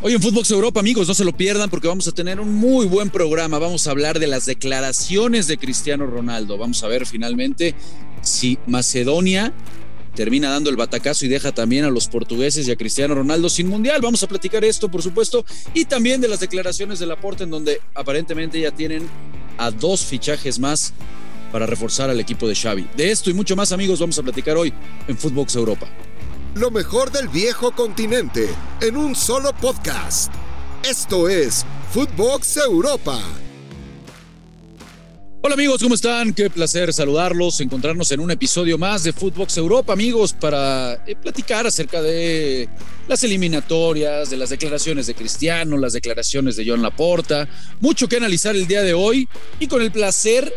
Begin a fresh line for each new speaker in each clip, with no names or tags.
Hoy en Footbox Europa, amigos, no se lo pierdan porque vamos a tener un muy buen programa. Vamos a hablar de las declaraciones de Cristiano Ronaldo. Vamos a ver finalmente si Macedonia termina dando el batacazo y deja también a los portugueses y a Cristiano Ronaldo sin mundial. Vamos a platicar esto, por supuesto, y también de las declaraciones de Laporte, en donde aparentemente ya tienen a dos fichajes más para reforzar al equipo de Xavi. De esto y mucho más, amigos, vamos a platicar hoy en Footbox Europa.
Lo mejor del viejo continente en un solo podcast. Esto es Footbox Europa.
Hola amigos, ¿cómo están? Qué placer saludarlos, encontrarnos en un episodio más de Footbox Europa, amigos, para eh, platicar acerca de las eliminatorias, de las declaraciones de Cristiano, las declaraciones de John Laporta, mucho que analizar el día de hoy y con el placer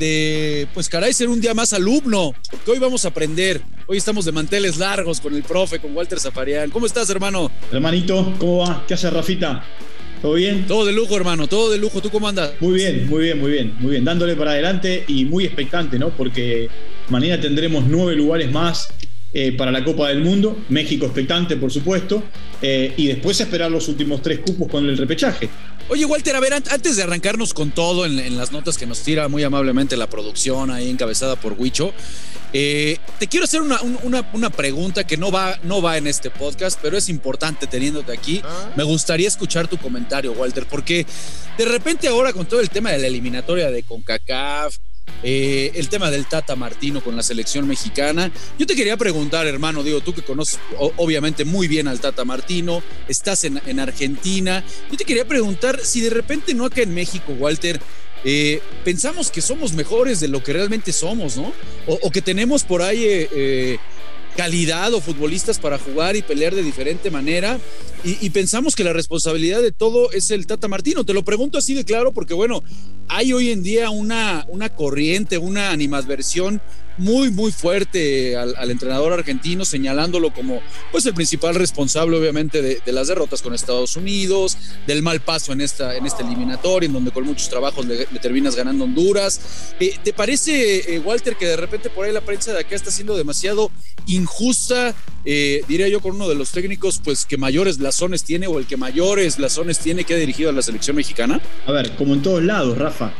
de, pues caray, ser un día más alumno, porque hoy vamos a aprender. Hoy estamos de manteles largos con el profe, con Walter Zafarian. ¿Cómo estás, hermano?
Hermanito, ¿cómo va? ¿Qué hace Rafita? ¿Todo bien?
Todo de lujo, hermano, todo de lujo. ¿Tú cómo andas?
Muy bien, muy bien, muy bien, muy bien. Dándole para adelante y muy expectante, ¿no? Porque mañana tendremos nueve lugares más eh, para la Copa del Mundo. México expectante, por supuesto. Eh, y después esperar los últimos tres cupos con el repechaje.
Oye, Walter, a ver, antes de arrancarnos con todo en, las notas que nos tira muy amablemente la producción ahí encabezada por Huicho, eh, te quiero hacer una, una, pregunta que no va, no va en este podcast, pero es importante teniéndote aquí. Ah. Me gustaría escuchar tu comentario, Walter, porque de repente ahora con todo el tema de la eliminatoria de CONCACAF, eh, el tema del Tata Martino con la selección mexicana. Yo te quería preguntar, hermano, digo, tú que conoces obviamente muy bien al Tata Martino, estás en, Argentina, yo te quería preguntar si de repente no acá en México, Walter, eh, pensamos que somos mejores de lo que realmente somos, ¿no? O, que tenemos por ahí eh, calidad o futbolistas para jugar y pelear de diferente manera. Y, pensamos que la responsabilidad de todo es el Tata Martino. Te lo pregunto así de claro porque, bueno, hay hoy en día una, una corriente, una animadversión muy, muy fuerte al, entrenador argentino, señalándolo como pues el principal responsable, obviamente, de, las derrotas con Estados Unidos, del mal paso en esta, en esta eliminatoria, en donde con muchos trabajos le, terminas ganando Honduras. Eh, ¿Te parece, eh, Walter, que de repente por ahí la prensa de acá está siendo demasiado injusta? Eh, diría yo, con uno de los técnicos, pues que mayores blasones tiene o el que mayores blasones tiene que ha dirigido a la selección mexicana.
A ver, como en todos lados, Rafa.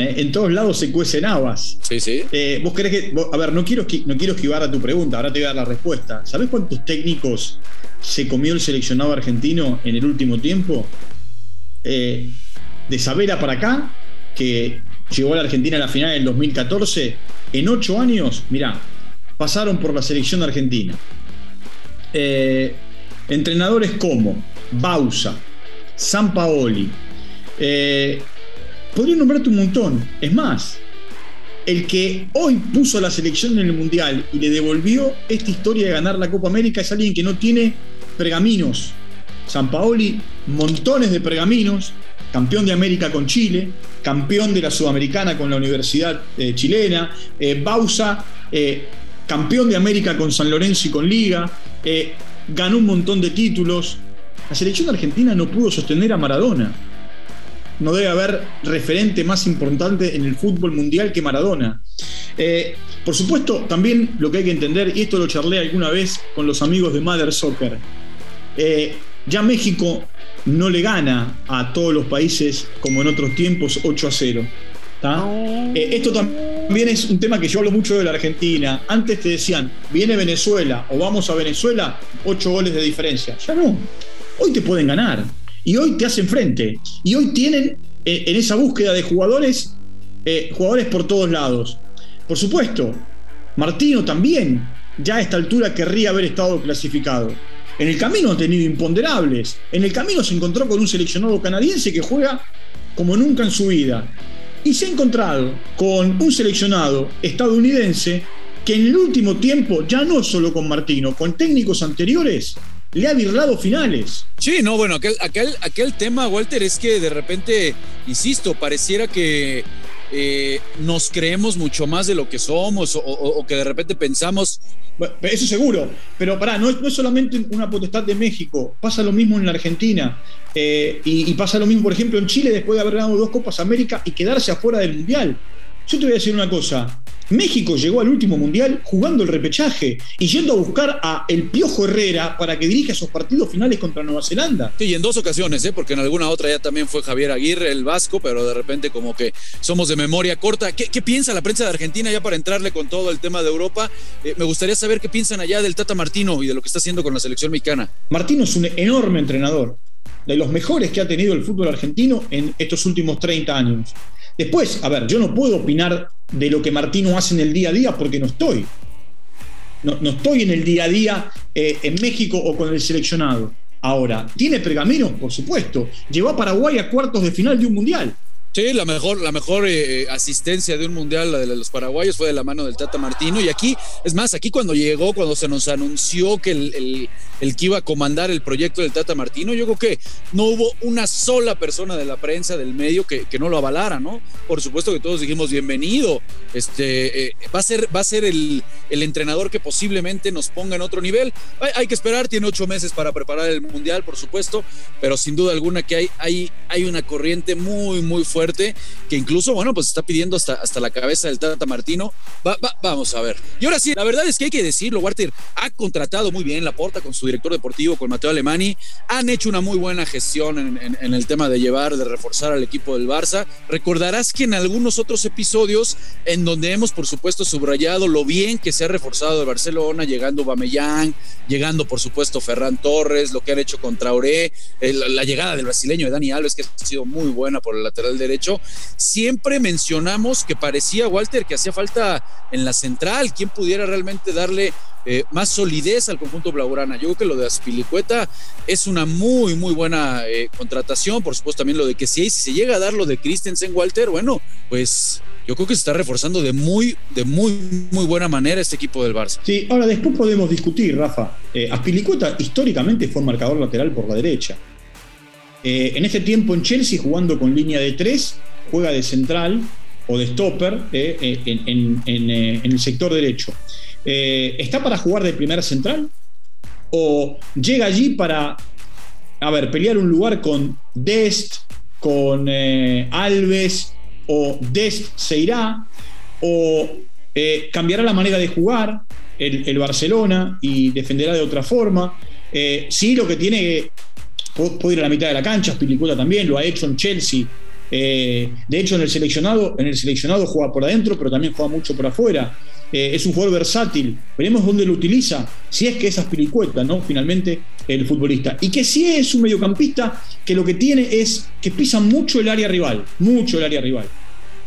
¿Eh? en todos lados se cuecen habas.
Sí, sí.
Eh, vos querés que. a ver, no quiero, no quiero esquivar a tu pregunta, ahora te voy a dar la respuesta. ¿Sabés cuántos técnicos se comió el seleccionado argentino en el último tiempo? Eh, de Sabela para acá, que llegó a la Argentina a la final en 2014, en ocho años, mirá, pasaron por la selección argentina. entrenadores como Bausa, San Paoli, Podría nombrarte un montón. Es más, el que hoy puso la selección en el Mundial y le devolvió esta historia de ganar la Copa América es alguien que no tiene pergaminos. San Paoli, montones de pergaminos, campeón de América con Chile, campeón de la Sudamericana con la Universidad eh, Chilena, eh, Bausa, eh, campeón de América con San Lorenzo y con Liga, ganó un montón de títulos. La selección argentina no pudo sostener a Maradona no debe haber referente más importante en el fútbol mundial que Maradona. Eh, por supuesto, también lo que hay que entender, y esto lo charlé alguna vez con los amigos de Mother Soccer, eh, ya México no le gana a todos los países como en otros tiempos 8 a 0. Eh, esto también es un tema que yo hablo mucho de la Argentina. Antes te decían, viene Venezuela o vamos a Venezuela, 8 goles de diferencia. Ya no. Hoy te pueden ganar y hoy te hacen frente. Y hoy tienen eh, en esa búsqueda de jugadores, eh, jugadores por todos lados. Por supuesto, Martino también ya a esta altura querría haber estado clasificado. En el camino ha tenido imponderables. En el camino se encontró con un seleccionado canadiense que juega como nunca en su vida. Y se ha encontrado con un seleccionado estadounidense que en el último tiempo, ya no solo con Martino, con técnicos anteriores, le ha virlado finales.
Sí, no, bueno, aquel, aquel, aquel tema, Walter, es que de repente, insisto, pareciera que eh, nos creemos mucho más de lo que somos o, que de repente pensamos.
eso seguro, pero pará, no es, no es, solamente una potestad de México, pasa lo mismo en la Argentina eh, y, y, pasa lo mismo, por ejemplo, en Chile después de haber ganado dos Copas América y quedarse afuera del Mundial. yo te voy a decir una cosa. México llegó al último mundial jugando el repechaje y yendo a buscar a el Piojo Herrera para que dirija esos partidos finales contra Nueva Zelanda.
Sí, y en dos ocasiones, ¿eh? porque en alguna otra ya también fue Javier Aguirre, el vasco, pero de repente como que somos de memoria corta. ¿Qué, piensa la prensa de Argentina ya para entrarle con todo el tema de Europa? Eh, me gustaría saber qué piensan allá del Tata Martino y de lo que está haciendo con la selección mexicana.
Martino es un enorme entrenador, de los mejores que ha tenido el fútbol argentino en estos últimos 30 años. Después, a ver, yo no puedo opinar de lo que Martino hace en el día a día porque no estoy. No, estoy en el día a día eh, en México o con el seleccionado. Ahora, ¿tiene pergaminos? Por supuesto. Llevó a Paraguay a cuartos de final de un mundial.
Sí, la mejor, la mejor eh, asistencia de un mundial, la de los paraguayos, fue de la mano del Tata Martino. Y aquí, es más, aquí cuando llegó, cuando se nos anunció que el, el, que iba a comandar el proyecto del Tata Martino, yo creo que no hubo una sola persona de la prensa, del medio, que, que no lo avalara, ¿no? Por supuesto que todos dijimos bienvenido. Este eh, va a ser, va a ser el, el, entrenador que posiblemente nos ponga en otro nivel. Hay, hay, que esperar, tiene ocho meses para preparar el mundial, por supuesto, pero sin duda alguna que hay, hay, hay una corriente muy, muy fuerte que incluso, bueno, pues está pidiendo hasta, hasta la cabeza del Tata Martino. vamos a ver. Y ahora sí, la verdad es que hay que decirlo, Walter ha contratado muy bien la porta con su director deportivo, con Mateo Alemani. Han hecho una muy buena gestión en, el tema de llevar, de reforzar al equipo del Barça. Recordarás que en algunos otros episodios, en donde hemos, por supuesto, subrayado lo bien que se ha reforzado el Barcelona, llegando Bameyang, llegando, por supuesto, Ferran Torres, lo que han hecho contra Traoré, la llegada del brasileño de Dani Alves, que ha sido muy buena por el lateral derecho hecho, siempre mencionamos que parecía, Walter, que hacía falta en la central, quien pudiera realmente darle eh, más solidez al conjunto blaugrana. Yo creo que lo de Aspilicueta es una muy, muy buena eh, contratación. Por supuesto, también lo de que si, si se llega a dar lo de Christensen, Walter, bueno, pues yo creo que se está reforzando de muy, de muy, muy buena manera este equipo del Barça.
Sí, ahora después podemos discutir, Rafa. Eh, Aspilicueta históricamente fue marcador lateral por la derecha. Eh, en este tiempo en Chelsea, jugando con línea de tres, juega de central o de stopper eh, eh, en, el sector derecho. ¿Está para jugar de primera central? ¿O llega allí para, a ver, pelear un lugar con Dest, con Alves, o Dest se irá? ¿O cambiará la manera de jugar el, Barcelona y defenderá de otra forma? sí, lo que tiene puede ir a la mitad de la cancha, Spilicueta también, lo ha hecho en Chelsea. Eh, de hecho, en el seleccionado, en el seleccionado juega por adentro, pero también juega mucho por afuera. Eh, es un jugador versátil. Veremos dónde lo utiliza, si es que es Aspilicueta, ¿no? Finalmente, el futbolista. Y que si es un mediocampista que lo que tiene es que pisa mucho el área rival, mucho el área rival.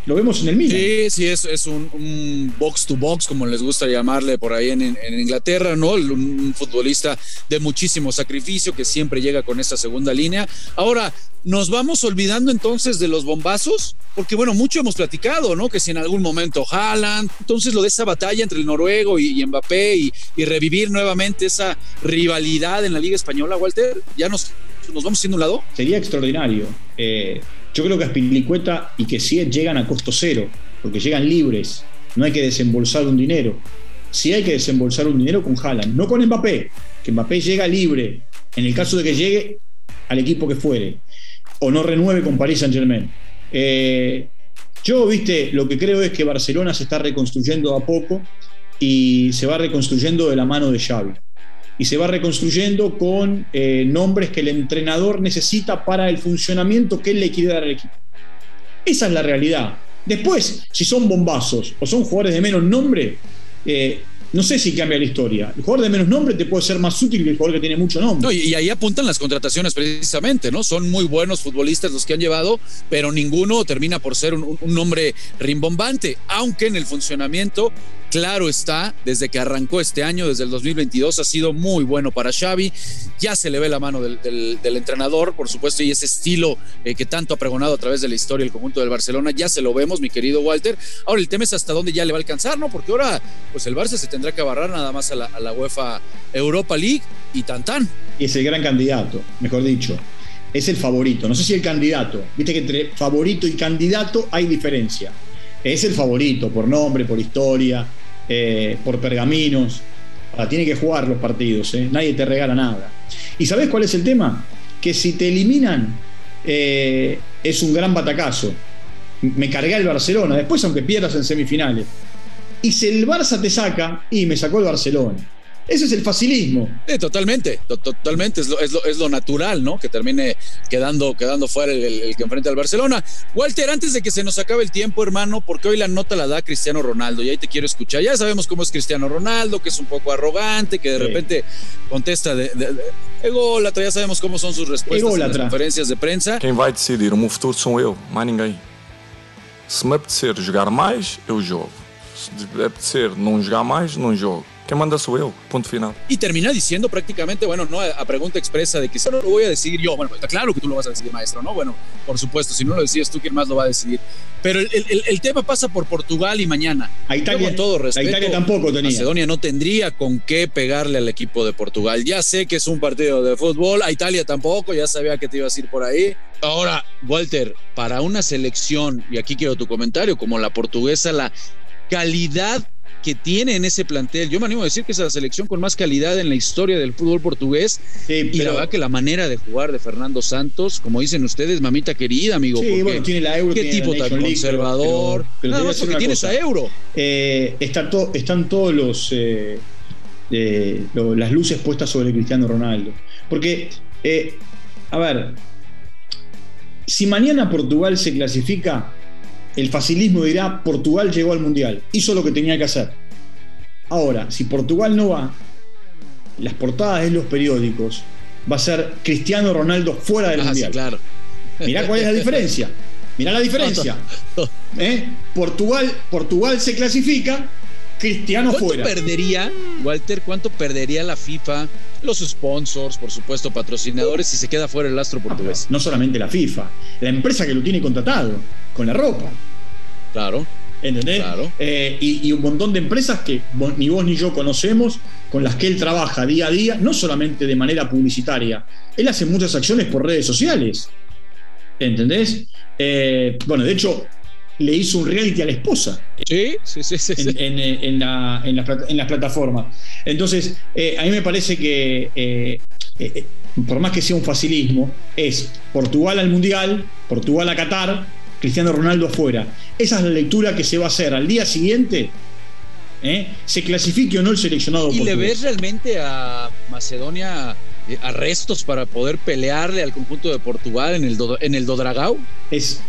Lo vemos en el Milan.
Sí, sí, es, es un, box to box, como les gusta llamarle por ahí en, Inglaterra, ¿no? Un, futbolista de muchísimo sacrificio que siempre llega con esa segunda línea. Ahora, nos vamos olvidando entonces de los bombazos, porque bueno, mucho hemos platicado, ¿no? Que si en algún momento Haaland, entonces lo de esa batalla entre el noruego y, Mbappé y, revivir nuevamente esa rivalidad en la Liga Española, Walter, ya nos, nos vamos siendo un lado.
Sería extraordinario. Eh, yo creo que Aspilicueta y que si llegan a costo cero, porque llegan libres, no hay que desembolsar un dinero. Sí hay que desembolsar un dinero con Haaland, no con Mbappé, que Mbappé llega libre, en el caso de que llegue al equipo que fuere, o no renueve con Paris Saint Germain. Eh, yo, viste, lo que creo es que Barcelona se está reconstruyendo a poco y se va reconstruyendo de la mano de Xavi y se va reconstruyendo con eh, nombres que el entrenador necesita para el funcionamiento que él le quiere dar al equipo. Esa es la realidad. Después, si son bombazos o son jugadores de menos nombre, eh, no sé si cambia la historia. El jugador de menos nombre te puede ser más útil que el jugador que tiene mucho nombre.
y, ahí apuntan las contrataciones precisamente, ¿no? Son muy buenos futbolistas los que han llevado, pero ninguno termina por ser un nombre rimbombante, aunque en el funcionamiento Claro está, desde que arrancó este año, desde el 2022, ha sido muy bueno para Xavi. Ya se le ve la mano del, entrenador, por supuesto, y ese estilo eh, que tanto ha pregonado a través de la historia el conjunto del Barcelona, ya se lo vemos, mi querido Walter. Ahora el tema es hasta dónde ya le va a alcanzar, ¿no? Porque ahora, pues el Barça se tendrá que abarrar nada más a la, UEFA Europa League y tan tan.
Y es el gran candidato, mejor dicho. Es el favorito. No sé si el candidato. Viste que entre favorito y candidato hay diferencia. Es el favorito por nombre, por historia, eh, por pergaminos. tiene que jugar los partidos, eh. nadie te regala nada. ¿Y sabes cuál es el tema? Que si te eliminan eh, es un gran batacazo. me cargué al Barcelona. Después, aunque pierdas en semifinales. Y si el Barça te saca, y me sacó el Barcelona. Ese es el facilismo.
totalmente, totalmente. Es lo, es, lo, natural, ¿no? Que termine quedando, quedando fuera el, que enfrenta al Barcelona. Walter, antes de que se nos acabe el tiempo, hermano, porque hoy la nota la da Cristiano Ronaldo y ahí te quiero escuchar. Ya sabemos cómo es Cristiano Ronaldo, que es un poco arrogante, que de repente contesta de, de, ya sabemos cómo son sus respuestas en las conferencias de prensa.
Quem vai decidir o meu futuro sou eu, mais ninguém. Se me apetecer jogar mais, eu jogo. Se me apetecer não jogar mais, não jogo. ¿Qué manda su yo? Punto final.
Y termina diciendo prácticamente, bueno, no a pregunta expresa de que si no lo voy a decidir yo. Bueno, está claro que tú lo vas a decidir, maestro, ¿no? Bueno, por supuesto, si no lo decides tú, ¿quién más lo va a decidir? Pero el, tema pasa por Portugal y mañana.
A Italia,
con todo respeto,
a Italia tampoco tenía.
Macedonia no tendría con qué pegarle al equipo de Portugal. Ya sé que es un partido de fútbol, a Italia tampoco, ya sabía que te ibas a ir por ahí. Ahora, Walter, para una selección, y aquí quiero tu comentario, como la portuguesa, la calidad que tiene en ese plantel. Yo me animo a decir que es la selección con más calidad en la historia del fútbol portugués. y la verdad que la manera de jugar de Fernando Santos, como dicen ustedes, mamita querida, amigo.
Sí, bueno, tiene la Euro.
Qué tipo tan conservador. Pero, Nada más porque tiene esa Euro.
Eh, están todos los. Eh, eh, las luces puestas sobre Cristiano Ronaldo. Porque, a ver, si mañana Portugal se clasifica, el facilismo dirá, Portugal llegó al Mundial, hizo lo que tenía que hacer. Ahora, si Portugal no va, las portadas de los periódicos va a ser Cristiano Ronaldo fuera del ah, Mundial.
claro.
Mirá cuál es la diferencia. Mirá la diferencia. ¿Eh? Portugal, Portugal se clasifica, Cristiano fuera.
¿Cuánto perdería, Walter, cuánto perdería la FIFA, los sponsors, por supuesto, patrocinadores, si se queda fuera el astro portugués?
No solamente la FIFA, la empresa que lo tiene contratado con la ropa.
Claro.
¿Entendés? Claro. Eh, y, un montón de empresas que ni vos ni yo conocemos, con las que él trabaja día a día, no solamente de manera publicitaria. Él hace muchas acciones por redes sociales. ¿Entendés? Eh, bueno, de hecho, le hizo un reality a la esposa.
Sí, sí, sí. sí,
en, en, la, en, las plataformas. Entonces, eh, a mí me parece que, por más que sea un facilismo, es Portugal al Mundial, Portugal a Qatar, Cristiano Ronaldo afuera. Esa es la lectura que se va a hacer al día siguiente. ¿eh? Se clasifique o no el seleccionado.
¿Y le ves realmente a Macedonia eh, arrestos para poder pelearle al conjunto de Portugal en el, en el Dodragao?
Es,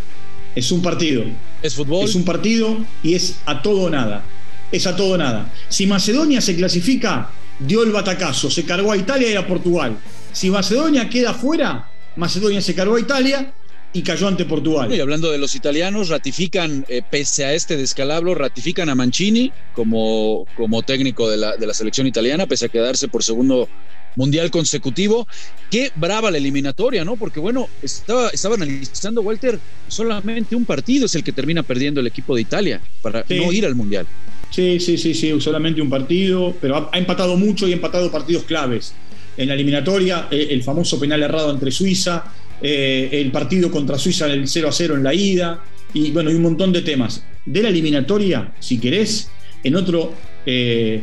es un partido.
Es fútbol.
Es un partido y es a todo o nada. Es a todo o nada. Si Macedonia se clasifica, dio el batacazo, se cargó a Italia y a Portugal. Si Macedonia queda fuera, Macedonia se cargó a Italia y cayó ante Portugal.
Y hablando de los italianos, ratifican, eh, pese a este descalabro, ratifican a Mancini como, como técnico de la, de la selección italiana, pese a quedarse por segundo mundial consecutivo. Qué brava la eliminatoria, ¿no? Porque bueno, estaba, estaba analizando Walter, solamente un partido es el que termina perdiendo el equipo de Italia para no ir al mundial.
Sí, sí, sí, sí, solamente un partido, pero ha, empatado mucho y ha empatado partidos claves. En la eliminatoria, eh, el famoso penal errado entre Suiza, eh, el partido contra Suiza el 0 a 0 en la ida, y bueno, hay un montón de temas. De la eliminatoria, si querés, en otro eh,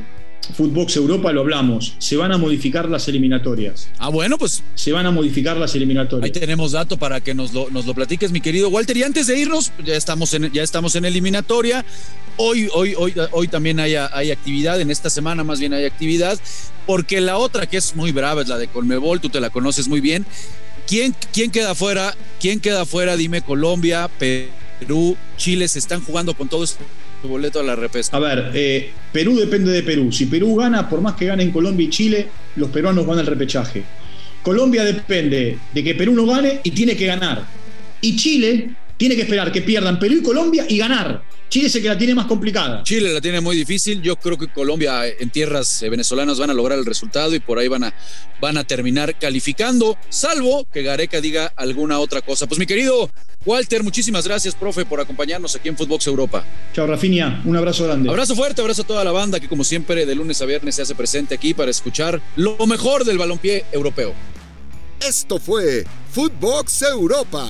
Footbox Europa lo hablamos, se van a modificar las eliminatorias.
Ah, bueno, pues.
Se van a modificar las eliminatorias.
Ahí tenemos dato para que nos lo, nos lo platiques, mi querido Walter. Y antes de irnos, ya estamos en, ya estamos en eliminatoria. Hoy, hoy, hoy, hoy también hay, hay actividad, en esta semana más bien hay actividad, porque la otra que es muy brava es la de Colmebol, tú te la conoces muy bien. ¿Quién, quién queda fuera? ¿Quién queda fuera? Dime, Colombia, Perú, Chile, se están jugando con todo este boleto a la repesca.
A ver, eh, Perú depende de Perú. Si Perú gana, por más que ganen Colombia y Chile, los peruanos van al repechaje. Colombia depende de que Perú no gane y tiene que ganar. Y Chile tiene que esperar que pierdan Perú y Colombia y ganar. Chile es el que la tiene más complicada.
Chile la tiene muy difícil. Yo creo que Colombia en tierras venezolanas van a lograr el resultado y por ahí van a, van a terminar calificando, salvo que Gareca diga alguna otra cosa. Pues mi querido Walter, muchísimas gracias, profe, por acompañarnos aquí en Footbox Europa.
Chao, Rafinia. Un abrazo grande.
Abrazo fuerte, abrazo a toda la banda que, como siempre, de lunes a viernes se hace presente aquí para escuchar lo mejor del balompié europeo.
Esto fue Footbox Europa,